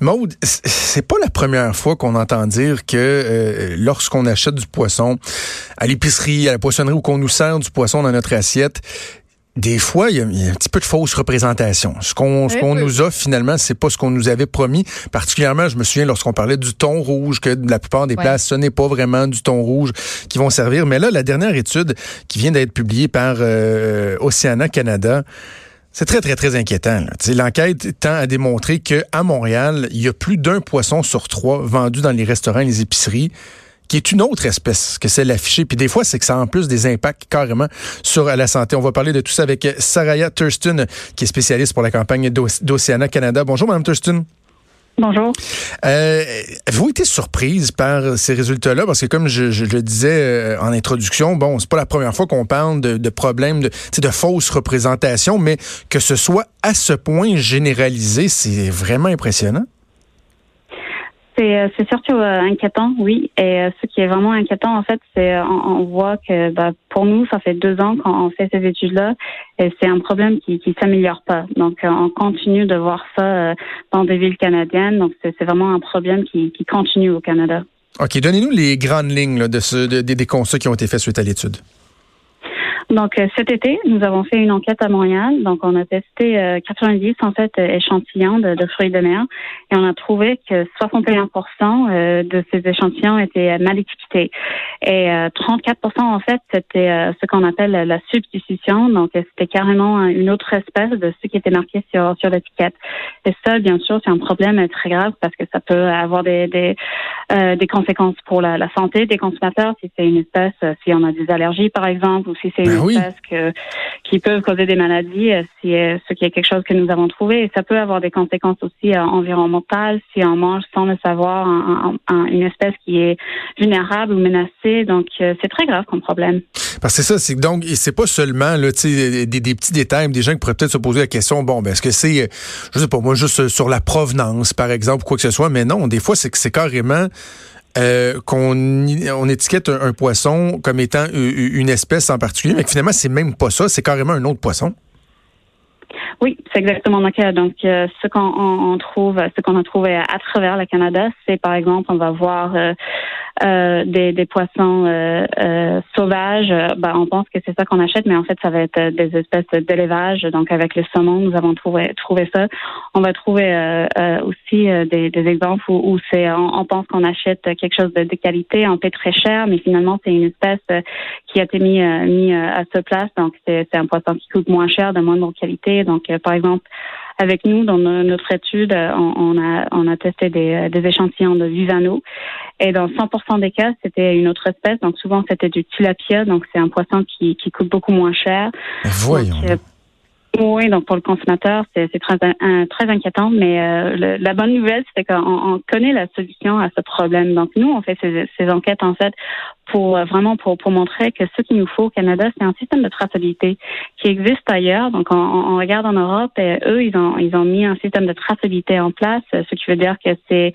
Maude, c'est pas la première fois qu'on entend dire que euh, lorsqu'on achète du poisson à l'épicerie, à la poissonnerie ou qu'on nous sert du poisson dans notre assiette, des fois, il y, a, un petit peu de fausse représentation. Ce qu'on ce qu'on nous offre, finalement, c'est pas ce qu'on nous avait promis. Particulièrement, je me souviens lorsqu'on parlait du thon rouge, que la plupart des places, ce n'est pas vraiment du thon rouge qui vont servir. Mais là, la dernière étude qui vient d'être publiée par euh, Oceana Canada, c'est très, très, très inquiétant. L'enquête tend à démontrer qu'à Montréal, il y a plus d'un poisson sur trois vendu dans les restaurants et les épiceries qui est une autre espèce que celle affichée. Puis des fois, c'est que ça a en plus des impacts carrément sur la santé. On va parler de tout ça avec Saraya Thurston, qui est spécialiste pour la campagne d'Océana Canada. Bonjour, Mme Thurston. Bonjour. Euh, Avez-vous été surprise par ces résultats-là? Parce que comme je, le disais euh, en introduction, bon, c'est pas la première fois qu'on parle de, de problèmes de, de fausses représentations, mais que ce soit à ce point généralisé, c'est vraiment impressionnant. Euh, c'est surtout euh, inquiétant, oui. Et euh, ce qui est vraiment inquiétant, en fait, c'est on, voit que bah, pour nous, ça fait deux ans qu'on fait ces études-là, et c'est un problème qui qui s'améliore pas. Donc, on continue de voir ça dans des villes canadiennes. Donc, c'est vraiment un problème qui, qui continue au Canada. OK, donnez-nous les grandes lignes de ce, de, des constats qui ont été faits suite à l'étude. Donc euh, cet été, nous avons fait une enquête à Montréal. Donc on a testé 90 euh, en fait échantillons de, de, fruits de mer et on a trouvé que 61 euh, de ces échantillons étaient mal étiquetés et 34% en fait c'était ce qu'on appelle la substitution. Donc c'était carrément une autre espèce de ce qui était marqué sur sur l'étiquette. Et ça, bien sûr, c'est un problème très grave parce que ça peut avoir des des, des conséquences pour la, la, santé des consommateurs si c'est une espèce, si on a des allergies par exemple ou si c'est une ben oui. que, qui peuvent causer des maladies, euh, si, euh, ce qui est quelque chose que nous avons trouvé. Et ça peut avoir des conséquences aussi euh, environnementales si on mange sans le savoir une espèce qui est vulnérable ou menacée. Donc, c'est très grave comme problème. Parce que c'est ça, c'est donc c'est pas seulement là, des, des petits détails, des gens qui pourraient peut-être se poser la question, bon, ben est-ce que c'est, je sais pas moi, juste sur la provenance, par exemple, ou quoi que ce soit, mais non, des fois c'est que c'est carrément euh, qu'on on étiquette un, poisson comme étant une espèce en particulier, mais finalement, c'est même pas ça, c'est carrément un autre poisson. Oui, c'est exactement le cas. Donc, euh, ce qu'on trouve, ce qu'on a trouvé à, travers le Canada, c'est par exemple, on va voir euh, euh, des, des, poissons euh, euh, sauvages, ben, on pense que c'est ça qu'on achète, mais en fait, ça va être des espèces d'élevage. Donc, avec le saumon, nous avons trouvé, trouvé ça. On va trouver aussi des, des, exemples où, où c'est, on, pense qu'on achète quelque chose de, de, qualité, on paie très cher, mais finalement, c'est une espèce qui a été mis, mis à ce place. Donc, c'est un poisson qui coûte moins cher, de moindre qualité. Donc, par exemple, avec nous, dans notre étude, on, a, on a testé des, des échantillons de Vivano. Et dans 100% des cas, c'était une autre espèce. Donc souvent, c'était du tilapia. Donc c'est un poisson qui, qui coûte beaucoup moins cher. Voyons. Euh, oui, donc pour le consommateur, c'est très, très inquiétant, mais euh, la bonne nouvelle, c'est qu'on on connaît la solution à ce problème. Donc nous, on fait ces, ces enquêtes en fait pour euh, vraiment pour, pour montrer que ce qu'il nous faut au Canada, c'est un système de traçabilité qui existe ailleurs. Donc on, on, regarde en Europe, et eux, ils ont ils ont mis un système de traçabilité en place, ce qui veut dire que c'est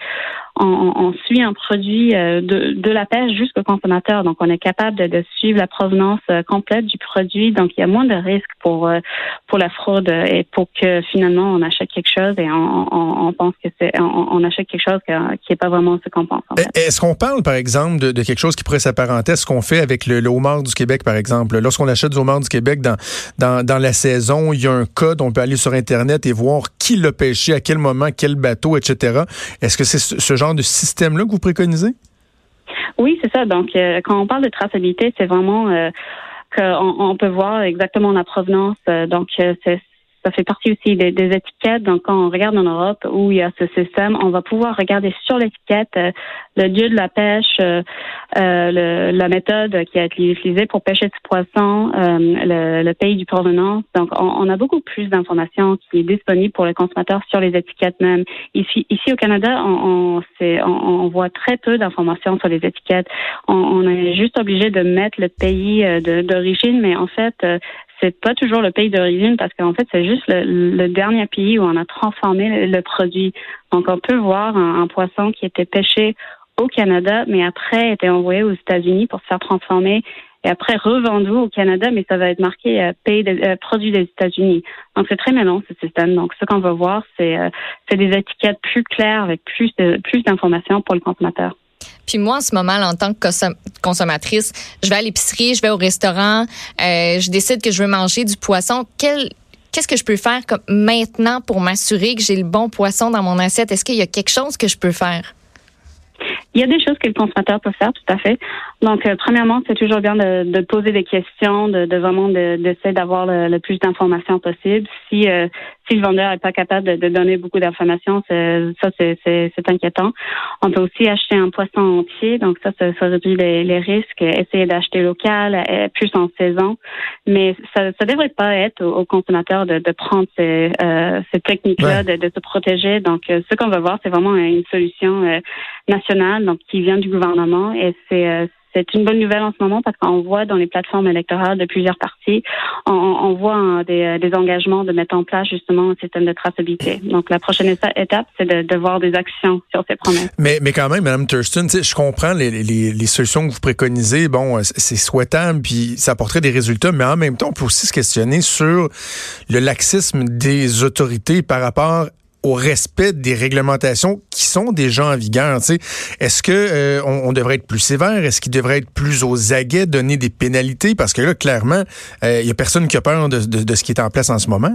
on, on, suit un produit euh, de, de la pêche jusqu'au consommateur. Donc on est capable de, de, suivre la provenance complète du produit. Donc il y a moins de risques pour pour la fraude et pour que finalement on achète quelque chose et on, on, pense que c'est on, achète quelque chose qui n'est pas vraiment ce qu'on pense. En fait. Est-ce qu'on parle par exemple de, de, quelque chose qui pourrait s'apparenter à ce qu'on fait avec le, homard du Québec par exemple? Lorsqu'on achète du homard du Québec dans, dans, dans la saison, il y a un code, on peut aller sur internet et voir qui l'a pêché, à quel moment, quel bateau, etc. Est-ce que c'est ce genre de système là que vous préconisez? Oui, c'est ça. Donc, euh, quand on parle de traçabilité, c'est vraiment euh, on, on, peut voir exactement la provenance. Euh, donc, euh, c'est ça fait partie aussi des, étiquettes. Donc, quand on regarde en Europe où il y a ce système, on va pouvoir regarder sur l'étiquette euh, le lieu de la pêche, euh, euh, la méthode qui a été utilisée pour pêcher ce poisson, le, pays du provenance. Donc, on, a beaucoup plus d'informations qui est disponible pour les consommateurs sur les étiquettes même. Ici, ici au Canada, on, on, on voit très peu d'informations sur les étiquettes. On, est juste obligé de mettre le pays d'origine, mais en fait, c'est pas toujours le pays d'origine parce qu'en fait, c'est juste le, dernier pays où on a transformé le, produit. Donc, on peut voir un, poisson qui était pêché au Canada, mais après été envoyé aux États-Unis pour se faire transformer et après revendu au Canada, mais ça va être marqué euh, pays de, euh, produit des États-Unis. Donc c'est très mélange ce système. Donc ce qu'on va voir, c'est euh, des étiquettes plus claires avec plus de plus d'informations pour le consommateur. Puis moi, en ce moment, en tant que consommatrice, je vais à l'épicerie, je vais au restaurant, euh, je décide que je veux manger du poisson. Qu'est-ce que je peux faire comme maintenant pour m'assurer que j'ai le bon poisson dans mon assiette? Est-ce qu'il y a quelque chose que je peux faire? Il y a des choses que le consommateur peut faire, tout à fait. Donc, euh, premièrement, c'est toujours bien de, de, poser des questions, de, de vraiment d'essayer d'avoir le, plus d'informations possible. Si euh, si le vendeur n'est pas capable de, donner beaucoup d'informations, ça c'est inquiétant. On peut aussi acheter un poisson entier, donc ça, ça, réduit les, risques. Essayer d'acheter local, euh, plus en saison, mais ça ne devrait pas être au, consommateur de, de prendre ces, euh, ces techniques-là, de, de, se protéger. Donc, ce qu'on va voir, c'est vraiment une solution nationale, donc qui vient du gouvernement, et c'est c'est une bonne nouvelle en ce moment parce qu'on voit dans les plateformes électorales de plusieurs partis, on, voit hein, des, engagements de mettre en place justement un système de traçabilité. Donc la prochaine étape, c'est de, voir des actions sur ces promesses. Mais, mais quand même, Mme Thurston, je comprends les, solutions que vous préconisez. Bon, c'est souhaitable, puis ça apporterait des résultats, mais en même temps, on peut aussi se questionner sur le laxisme des autorités par rapport au respect des réglementations qui sont déjà en vigueur. Est-ce que euh, on, devrait être plus sévère? Est-ce qu'il devrait être plus aux aguets, donner des pénalités? Parce que là, clairement, il euh, y a personne qui a peur de, ce qui est en place en ce moment.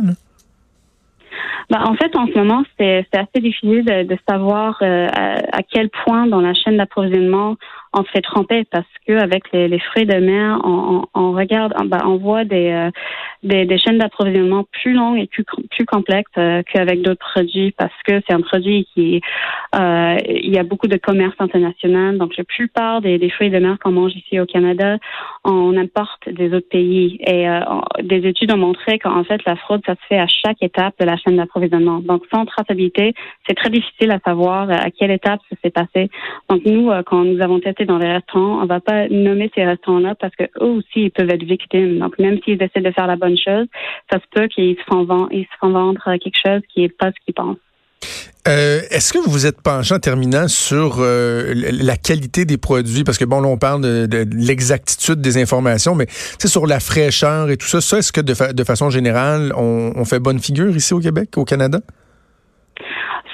Ben, en fait, en ce moment, c'est assez difficile de, savoir euh, à, quel point dans la chaîne d'approvisionnement on se fait tromper parce que avec les, les fruits de mer, on, on, regarde, ben, on voit des, euh, des, des, chaînes d'approvisionnement plus longues et plus, plus complexes euh, qu'avec d'autres produits parce que c'est un produit qui, euh, il y a beaucoup de commerce international. Donc, la plupart des, des fruits de mer qu'on mange ici au Canada, on importe des autres pays. Et euh, des études ont montré qu'en fait, la fraude, ça se fait à chaque étape de la chaîne d'approvisionnement. Donc, sans traçabilité, c'est très difficile à savoir à quelle étape ça s'est passé. Donc, nous, quand nous avons testé dans les restaurants, on va pas nommer ces restaurants-là parce que eux aussi ils peuvent être victimes. Donc même s'ils essaient de faire la bonne chose, ça se peut qu'ils se font vendre, vendre quelque chose qui est pas ce qu'ils pensent. Euh, est-ce que vous vous êtes penché en terminant sur euh, la qualité des produits? Parce que bon, là, on parle de, l'exactitude des informations, mais c'est sur la fraîcheur et tout ça. Ça, est-ce que de, façon générale, on, fait bonne figure ici au Québec, au Canada?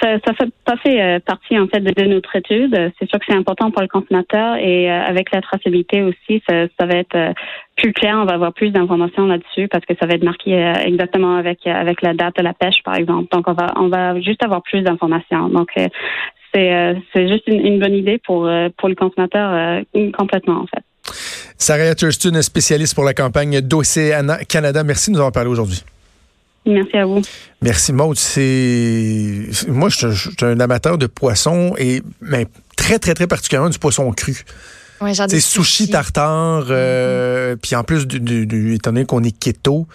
Ça, ça fait euh, partie en fait de, notre étude. C'est sûr que c'est important pour le consommateur et euh, avec la traçabilité aussi, ça, va être euh, plus clair. On va avoir plus d'informations là-dessus parce que ça va être marqué exactement avec avec la date de la pêche, par exemple. Donc on va on va juste avoir plus d'informations. Donc c'est c'est juste une, bonne idée pour pour le consommateur complètement en fait. Sarah Thurston, spécialiste pour la campagne d'Océana Canada. Merci de nous en parler aujourd'hui. Merci à vous. Merci Maud. C'est moi, je, suis un amateur de poisson et mais très très très particulièrement du poisson cru. Ouais, c'est sushi tartare, euh, mm-hmm. puis en plus, du, du, étant donné qu'on est keto,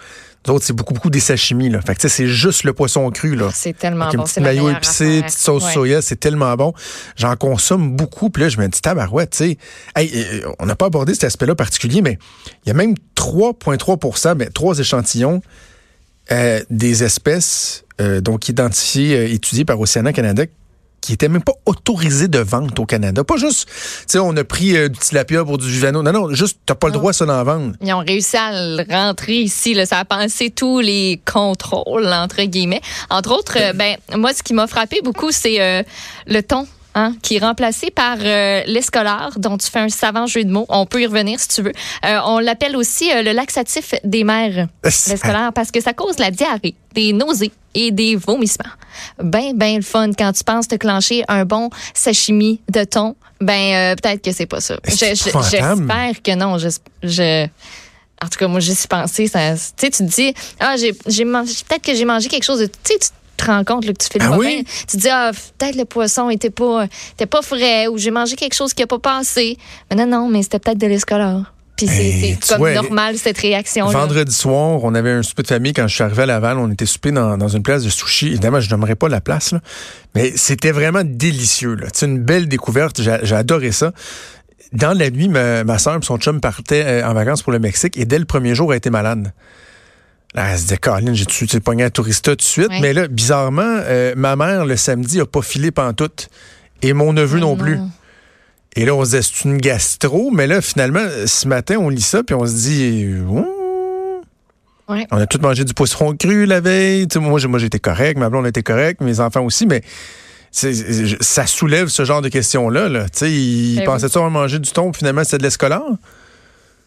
nous autres, c'est beaucoup, beaucoup des sashimi. Là. Fait que c'est juste le poisson cru. Là. C'est tellement bon. Un petit maillot épicé, petite sauce soya, c'est tellement bon. J'en consomme beaucoup. Puis là, je me dis, tabarouette, tu sais. Hey, euh, on n'a pas abordé cet aspect-là particulier, mais il y a même 3,3 mais trois échantillons euh, des espèces euh, donc identifiées, euh, étudiées par Océana Canada qui n'étaient même pas autorisées de vente au Canada. Pas juste, tu sais, on a pris du tilapia pour du juvano. Non, non, juste, t'as pas le droit ça d'en vendre. Ils ont réussi à le rentrer ici. Là. Ça a pensé tous les contrôles, entre guillemets. Entre autres, ben, moi, ce qui m'a frappé beaucoup, c'est le ton Hein, qui est remplacé par euh, dont tu fais un savant jeu de mots. On peut y revenir si tu veux. Euh, on l'appelle aussi euh, le laxatif des mères, l'escolar, parce que ça cause la diarrhée, des nausées et des vomissements. Ben, ben le fun quand tu penses te clencher un bon sashimi de thon. Ben, peut-être que c'est pas ça. J'espère que non. Je, je En tout cas, moi, j'y suis pensé. Ça, tu sais, tu te dis, ah, j'ai, peut-être que j'ai mangé quelque chose de, tu sais, te rends compte là, que tu fais le Ah oui? Tu te dis, ah, peut-être le poisson était pas, était pas frais ou j'ai mangé quelque chose qui a pas passé. Mais non, non, mais c'était peut-être de l'escolar. Puis c'est, comme vois, normal, cette réaction-là. Vendredi soir, on avait un souper de famille quand je suis arrivé à Laval. On était souper dans, dans une place de sushi. Évidemment, je n'aimerais pas la place, là. mais c'était vraiment délicieux. Là. C'est une belle découverte. J'ai j'ai adoré ça. Dans la nuit, ma, ma soeur et son chum partaient euh, en vacances pour le Mexique et dès le premier jour, elle était malade. Là, elle se disait, Caroline, j'ai-tu j'ai pogné un tourista tout de suite? Mais là, bizarrement, euh, ma mère, le samedi, a pas filé pantoute. Et mon neveu non plus. Et là, on se disait, c'est une gastro? Mais là, finalement, ce matin, on lit ça, puis on se dit, on a tous mangé du poisson cru la veille. Moi, j'étais correct, ma blonde était correcte, mes enfants aussi, mais ça soulève ce genre de questions-là. Là. Tu sais, ils Ben pensaient-tu avoir mangé du thon, puis finalement, c'était de l'escolar?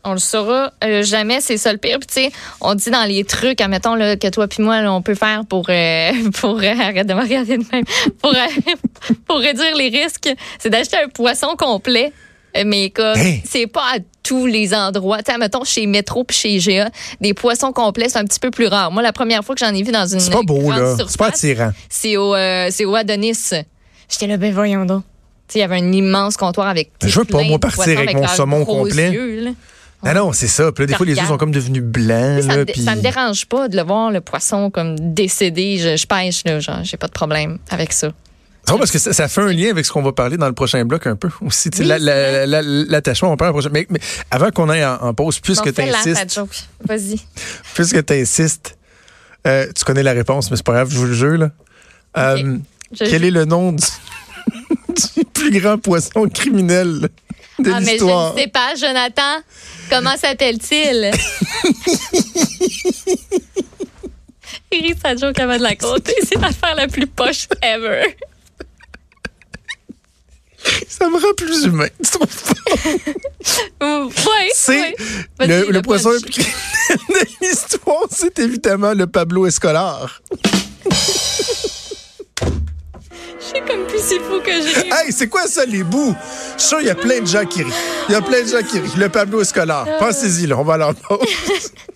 On le saura euh, jamais, c'est ça le pire. Puis tu sais, on dit dans les trucs, admettons là, que toi puis moi, là, on peut faire pour euh, pour euh, arrête de me regarder de même, pour pour réduire les risques, c'est d'acheter un poisson complet. Euh, Mais comme Hey! c'est pas à tous les endroits. Tu sais, mettons chez Metro puis chez IGA, des poissons complets, c'est un petit peu plus rare. Moi, la première fois que j'en ai vu dans une C'est pas beau, là. C'est pas attirant. c'est au euh, c'est au Adonis. J'étais là, ben voyons donc. Tu sais, il y avait un immense comptoir avec. Je veux pas, moi, partir avec mon saumon complet. yeux, Ah non, c'est ça. Puis là, des fois, les yeux sont comme devenus blancs. ça, là, me, puis- ça me dérange pas de le voir, le poisson, comme décédé. Je, je pêche, là, genre, j'ai pas de problème avec ça. Drôle parce que ça, ça fait un lien avec ce qu'on va parler dans le prochain bloc un peu aussi. la- la- la- L'attachement, on parle prochain. Mais, mais avant qu'on aille en, en pause, puisque Non, tu insistes, joke. Vas-y. puisque tu insistes, euh, tu connais la réponse, mais c'est pas grave, je vous le jure. Là. Euh, Je- quel est le nom du, du plus grand poisson criminel? De ah, mais je ne sais pas, Jonathan. Comment s'appelle-t-il? Il rit sa joke avant de la compter. C'est l'affaire la plus poche ever. Ça me rend plus humain. tu trouves pas? Ouais. C'est le, le poisson de l'histoire, c'est évidemment le Pablo Escolar. S'il faut que j'ai. Hey, c'est quoi ça, les bouts? Je suis sûr, il y a plein de gens qui rient. Il y a plein de gens qui rient. Le Pablo Escolar. Pensez-y, là. On va en pause.